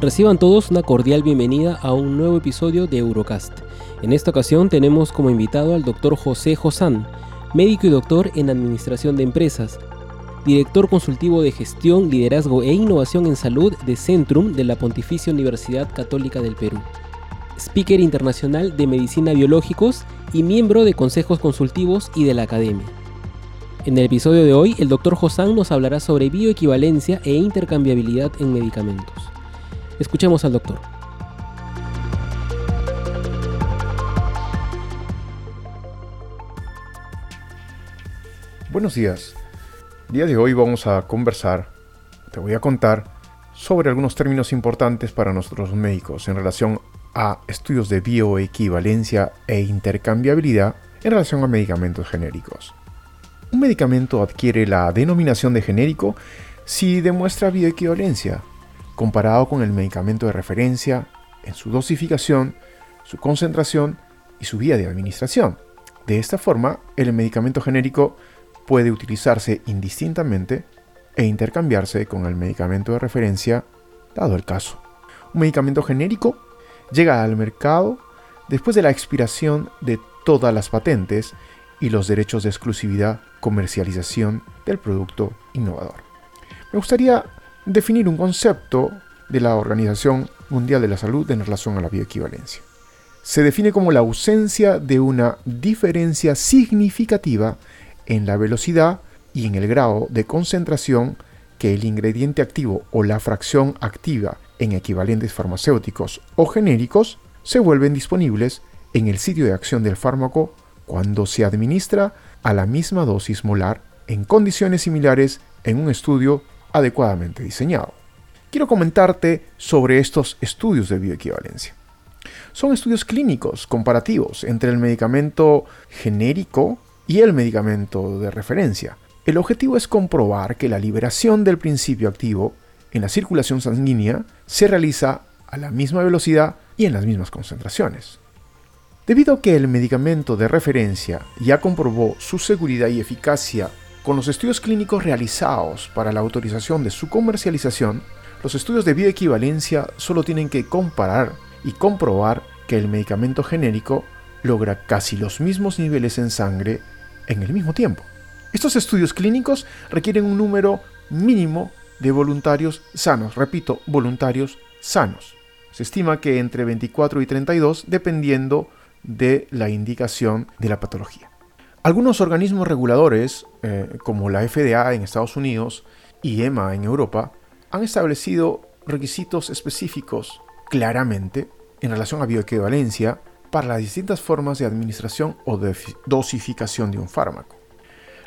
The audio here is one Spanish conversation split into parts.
Reciban todos una cordial bienvenida a un nuevo episodio de Eurocast. En esta ocasión tenemos como invitado al doctor José Josán, médico y doctor en Administración de Empresas, director consultivo de Gestión, Liderazgo e Innovación en Salud de Centrum de la Pontificia Universidad Católica del Perú, speaker internacional de Medicina Biológicos y miembro de consejos consultivos y de la Academia. En el episodio de hoy, el doctor Josán nos hablará sobre bioequivalencia e intercambiabilidad en medicamentos. Escuchemos al doctor. Buenos días. El día de hoy vamos a conversar, te voy a contar sobre algunos términos importantes para nosotros médicos en relación a estudios de bioequivalencia e intercambiabilidad en relación a medicamentos genéricos. Un medicamento adquiere la denominación de genérico si demuestra bioequivalencia, comparado con el medicamento de referencia en su dosificación, su concentración y su vía de administración. De esta forma, el medicamento genérico puede utilizarse indistintamente e intercambiarse con el medicamento de referencia, dado el caso. Un medicamento genérico llega al mercado después de la expiración de todas las patentes y los derechos de exclusividad comercialización del producto innovador. Me gustaría definir un concepto de la Organización Mundial de la Salud en relación a la bioequivalencia. Se define como la ausencia de una diferencia significativa en la velocidad y en el grado de concentración que el ingrediente activo o la fracción activa en equivalentes farmacéuticos o genéricos se vuelven disponibles en el sitio de acción del fármaco cuando se administra a la misma dosis molar en condiciones similares en un estudio adecuadamente diseñado. Quiero comentarte sobre estos estudios de bioequivalencia. Son estudios clínicos comparativos entre el medicamento genérico y el medicamento de referencia. El objetivo es comprobar que la liberación del principio activo en la circulación sanguínea se realiza a la misma velocidad y en las mismas concentraciones. Debido a que el medicamento de referencia ya comprobó su seguridad y eficacia con los estudios clínicos realizados para la autorización de su comercialización, los estudios de bioequivalencia solo tienen que comparar y comprobar que el medicamento genérico logra casi los mismos niveles en sangre en el mismo tiempo. Estos estudios clínicos requieren un número mínimo de voluntarios sanos, repito, voluntarios sanos. Se estima que entre 24 y 32 dependiendo de la indicación de la patología. Algunos organismos reguladores, eh, como la FDA en Estados Unidos y EMA en Europa, han establecido requisitos específicos claramente en relación a bioequivalencia para las distintas formas de administración o de dosificación de un fármaco.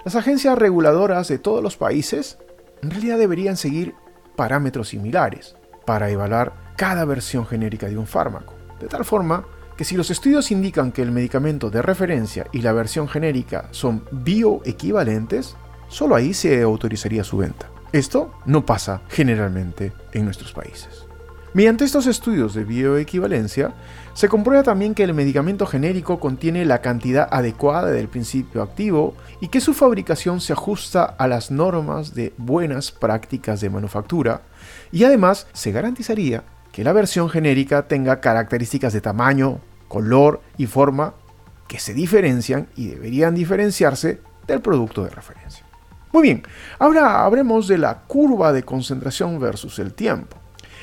Las agencias reguladoras de todos los países en realidad deberían seguir parámetros similares para evaluar cada versión genérica de un fármaco, de tal forma que si los estudios indican que el medicamento de referencia y la versión genérica son bioequivalentes, solo ahí se autorizaría su venta. Esto no pasa generalmente en nuestros países. Mediante estos estudios de bioequivalencia, se comprueba también que el medicamento genérico contiene la cantidad adecuada del principio activo y que su fabricación se ajusta a las normas de buenas prácticas de manufactura, y además se garantizaría que la versión genérica tenga características de tamaño, color y forma que se diferencian y deberían diferenciarse del producto de referencia. Muy bien, ahora hablemos de la curva de concentración versus el tiempo.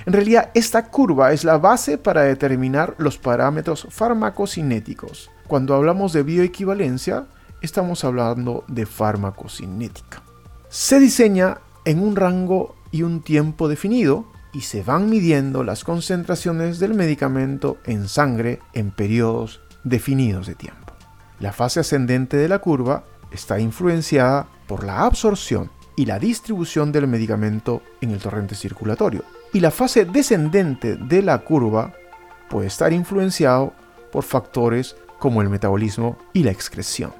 En realidad, esta curva es la base para determinar los parámetros farmacocinéticos. Cuando hablamos de bioequivalencia, estamos hablando de farmacocinética. Se diseña en un rango y un tiempo definido y se van midiendo las concentraciones del medicamento en sangre en periodos definidos de tiempo. La fase ascendente de la curva está influenciada por la absorción y la distribución del medicamento en el torrente circulatorio. Y la fase descendente de la curva puede estar influenciado por factores como el metabolismo y la excreción.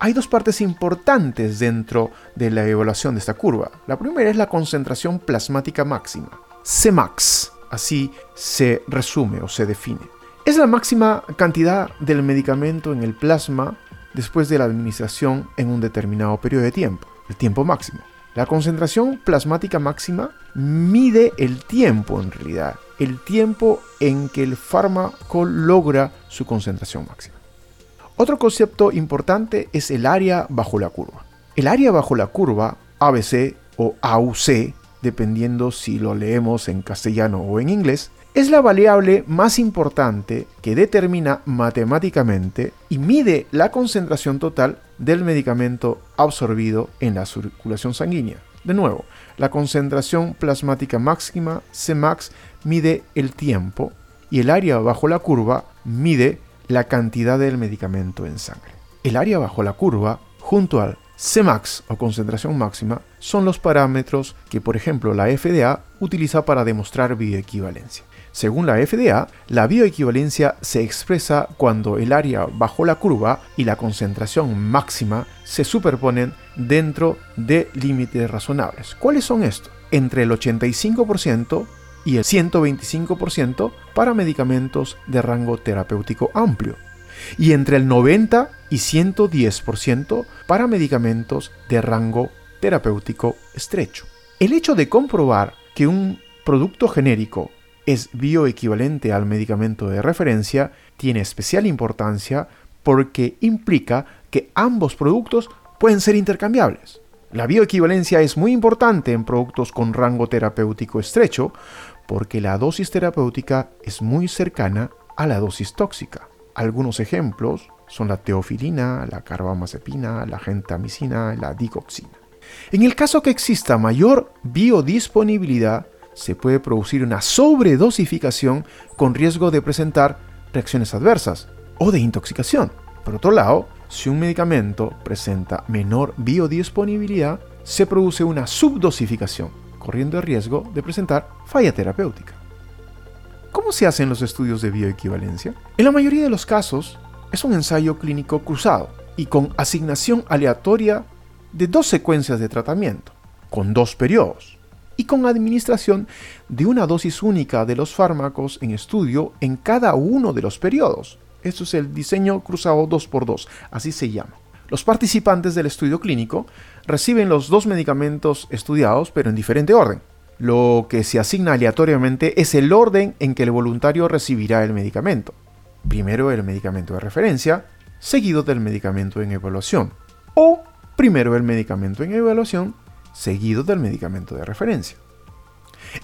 Hay dos partes importantes dentro de la evaluación de esta curva. La primera es la concentración plasmática máxima, Cmax, así se resume o se define. Es la máxima cantidad del medicamento en el plasma después de la administración en un determinado periodo de tiempo, el tiempo máximo. La concentración plasmática máxima mide el tiempo en realidad, el tiempo en que el fármaco logra su concentración máxima. Otro concepto importante es el área bajo la curva. El área bajo la curva, ABC o AUC, dependiendo si lo leemos en castellano o en inglés, es la variable más importante que determina matemáticamente y mide la concentración total del medicamento absorbido en la circulación sanguínea. De nuevo, la concentración plasmática máxima, Cmax, mide el tiempo y el área bajo la curva mide la cantidad del medicamento en sangre. El área bajo la curva, junto al Cmax o concentración máxima, son los parámetros que, por ejemplo, la FDA utiliza para demostrar bioequivalencia. Según la FDA, la bioequivalencia se expresa cuando el área bajo la curva y la concentración máxima se superponen dentro de límites razonables. ¿Cuáles son estos? Entre el 85% y el 125% para medicamentos de rango terapéutico amplio y entre el 90 y 110% para medicamentos de rango terapéutico estrecho. El hecho de comprobar que un producto genérico es bioequivalente al medicamento de referencia tiene especial importancia porque implica que ambos productos pueden ser intercambiables. La bioequivalencia es muy importante en productos con rango terapéutico estrecho porque la dosis terapéutica es muy cercana a la dosis tóxica. Algunos ejemplos son la teofilina, la carbamazepina, la gentamicina, la digoxina. En el caso que exista mayor biodisponibilidad, se puede producir una sobredosificación con riesgo de presentar reacciones adversas o de intoxicación. Por otro lado, si un medicamento presenta menor biodisponibilidad, se produce una subdosificación, corriendo el riesgo de presentar falla terapéutica. ¿Cómo se hacen los estudios de bioequivalencia? En la mayoría de los casos es un ensayo clínico cruzado y con asignación aleatoria de dos secuencias de tratamiento, con dos periodos, y con administración de una dosis única de los fármacos en estudio en cada uno de los periodos. Esto es el diseño cruzado 2x2, así se llama. Los participantes del estudio clínico reciben los dos medicamentos estudiados, pero en diferente orden. Lo que se asigna aleatoriamente es el orden en que el voluntario recibirá el medicamento. Primero el medicamento de referencia, seguido del medicamento en evaluación. O primero el medicamento en evaluación, seguido del medicamento de referencia.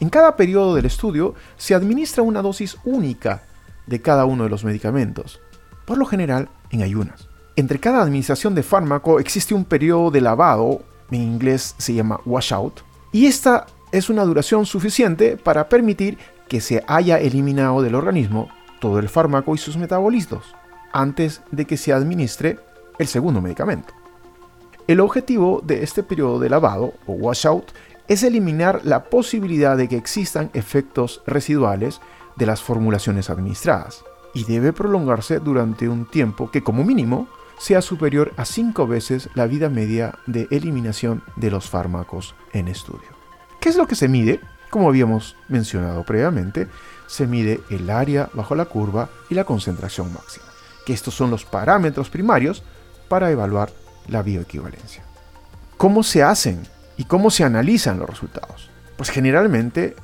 En cada periodo del estudio se administra una dosis única de cada uno de los medicamentos, por lo general en ayunas. Entre cada administración de fármaco existe un periodo de lavado, en inglés se llama washout, y esta es una duración suficiente para permitir que se haya eliminado del organismo todo el fármaco y sus metabolismos antes de que se administre el segundo medicamento. El objetivo de este periodo de lavado o washout es eliminar la posibilidad de que existan efectos residuales de las formulaciones administradas y debe prolongarse durante un tiempo que como mínimo sea superior a 5 veces la vida media de eliminación de los fármacos en estudio. ¿Qué es lo que se mide? Como habíamos mencionado previamente, se mide el área bajo la curva y la concentración máxima, que estos son los parámetros primarios para evaluar la bioequivalencia. ¿Cómo se hacen y cómo se analizan los resultados? Pues generalmente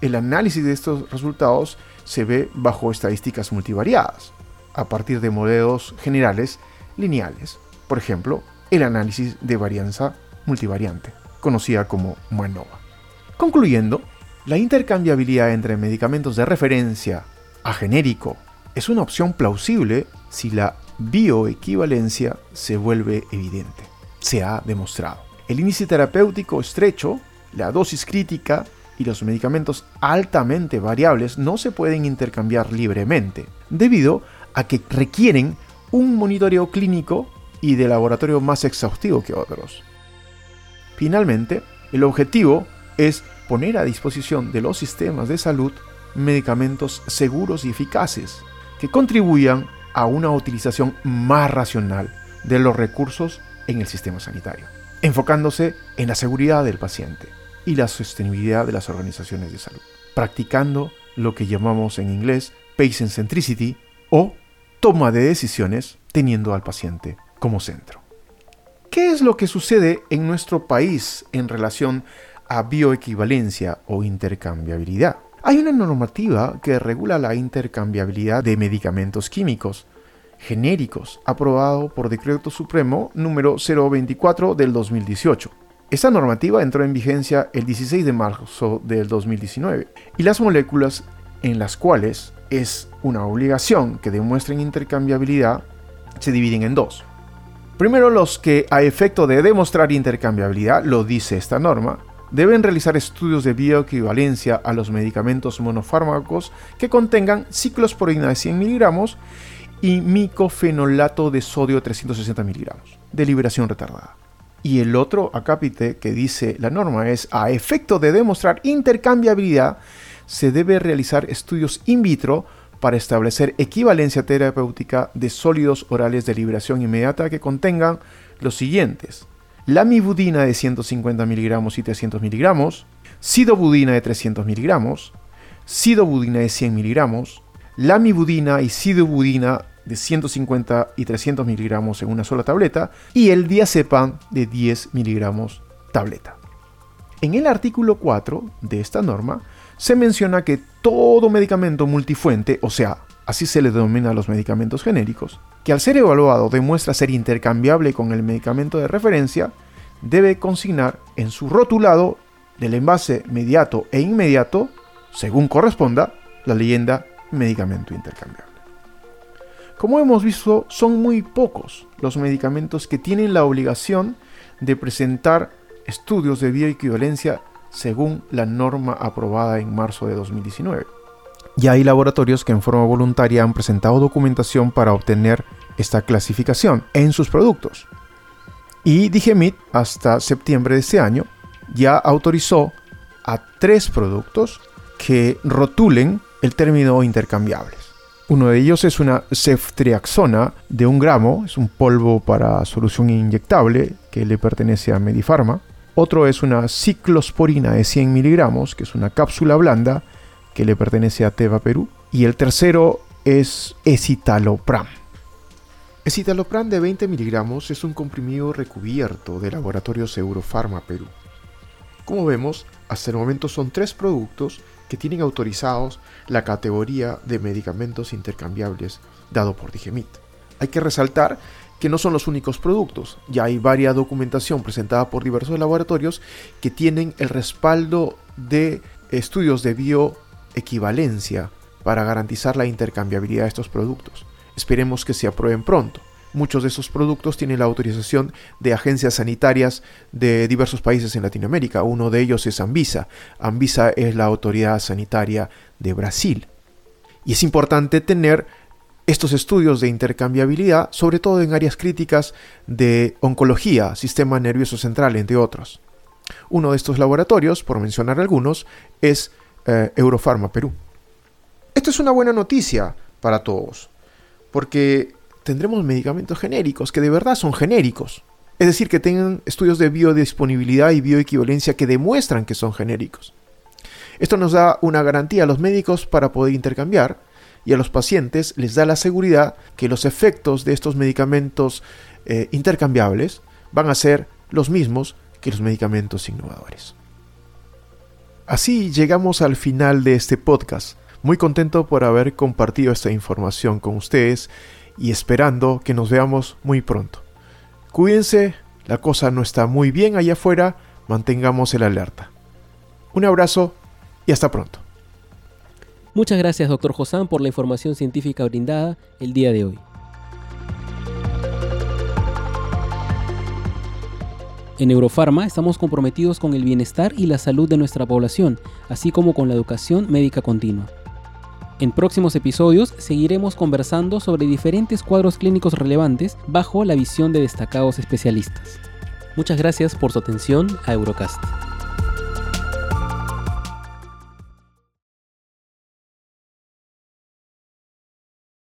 el análisis de estos resultados se ve bajo estadísticas multivariadas, a partir de modelos generales lineales. Por ejemplo, el análisis de varianza multivariante, conocida como MOENOVA. Concluyendo, la intercambiabilidad entre medicamentos de referencia a genérico es una opción plausible si la bioequivalencia se vuelve evidente. Se ha demostrado. El índice terapéutico estrecho, la dosis crítica y los medicamentos altamente variables no se pueden intercambiar libremente, debido a que requieren un monitoreo clínico y de laboratorio más exhaustivo que otros. Finalmente, el objetivo es poner a disposición de los sistemas de salud medicamentos seguros y eficaces que contribuyan a una utilización más racional de los recursos en el sistema sanitario, enfocándose en la seguridad del paciente y la sostenibilidad de las organizaciones de salud, practicando lo que llamamos en inglés patient centricity o toma de decisiones teniendo al paciente como centro. ¿Qué es lo que sucede en nuestro país en relación a bioequivalencia o intercambiabilidad? Hay una normativa que regula la intercambiabilidad de medicamentos químicos genéricos, aprobado por Decreto Supremo número 024 del 2018. Esta normativa entró en vigencia el 16 de marzo del 2019 y las moléculas en las cuales es una obligación que demuestren intercambiabilidad se dividen en dos. Primero, los que a efecto de demostrar intercambiabilidad, lo dice esta norma, deben realizar estudios de bioequivalencia a los medicamentos monofármacos que contengan ciclosporina de 100 miligramos y micofenolato de sodio 360 miligramos, de liberación retardada. Y el otro acápite que dice la norma es, a efecto de demostrar intercambiabilidad, se debe realizar estudios in vitro para establecer equivalencia terapéutica de sólidos orales de liberación inmediata que contengan los siguientes. Lamivudina de 150 miligramos y 300 miligramos, sidobudina de 300 miligramos, sidobudina de 100 miligramos, lamivudina y sidobudina de 150 y 300 miligramos en una sola tableta y el diazepam de 10 miligramos tableta. En el artículo 4 de esta norma se menciona que todo medicamento multifuente, o sea, así se le denomina a los medicamentos genéricos, que al ser evaluado demuestra ser intercambiable con el medicamento de referencia, debe consignar en su rotulado del envase mediato e inmediato, según corresponda, la leyenda medicamento intercambiable. Como hemos visto, son muy pocos los medicamentos que tienen la obligación de presentar estudios de bioequivalencia según la norma aprobada en marzo de 2019. Ya hay laboratorios que en forma voluntaria han presentado documentación para obtener esta clasificación en sus productos. Y Digemit, hasta septiembre de este año, ya autorizó a tres productos que rotulen el término intercambiables. Uno de ellos es una ceftriaxona de un gramo, es un polvo para solución inyectable que le pertenece a Medifarma. Otro es una ciclosporina de 100 miligramos, que es una cápsula blanda que le pertenece a Teva Perú. Y el tercero es escitalopram. Escitalopram de 20 miligramos es un comprimido recubierto de Laboratorios Eurofarma Perú. Como vemos, hasta el momento son tres productos que tienen autorizados la categoría de medicamentos intercambiables dado por Digemit. Hay que resaltar que no son los únicos productos, ya hay varias documentación presentada por diversos laboratorios que tienen el respaldo de estudios de bioequivalencia para garantizar la intercambiabilidad de estos productos. Esperemos que se aprueben pronto. Muchos de esos productos tienen la autorización de agencias sanitarias de diversos países en Latinoamérica. Uno de ellos es Anvisa. Anvisa es la autoridad sanitaria de Brasil. Y es importante tener estos estudios de intercambiabilidad, sobre todo en áreas críticas de oncología, sistema nervioso central, entre otros. Uno de estos laboratorios, por mencionar algunos, es eh, Eurofarma Perú. Esto es una buena noticia para todos, porque tendremos medicamentos genéricos que de verdad son genéricos. Es decir, que tengan estudios de biodisponibilidad y bioequivalencia que demuestran que son genéricos. Esto nos da una garantía a los médicos para poder intercambiar y a los pacientes les da la seguridad que los efectos de estos medicamentos eh, intercambiables van a ser los mismos que los medicamentos innovadores. Así llegamos al final de este podcast. Muy contento por haber compartido esta información con ustedes y esperando que nos veamos muy pronto. Cuídense, la cosa no está muy bien allá afuera, mantengamos el alerta. Un abrazo y hasta pronto. Muchas gracias, doctor Josán, por la información científica brindada el día de hoy. En Eurofarma estamos comprometidos con el bienestar y la salud de nuestra población, así como con la educación médica continua. En próximos episodios seguiremos conversando sobre diferentes cuadros clínicos relevantes bajo la visión de destacados especialistas. Muchas gracias por su atención a Eurocast.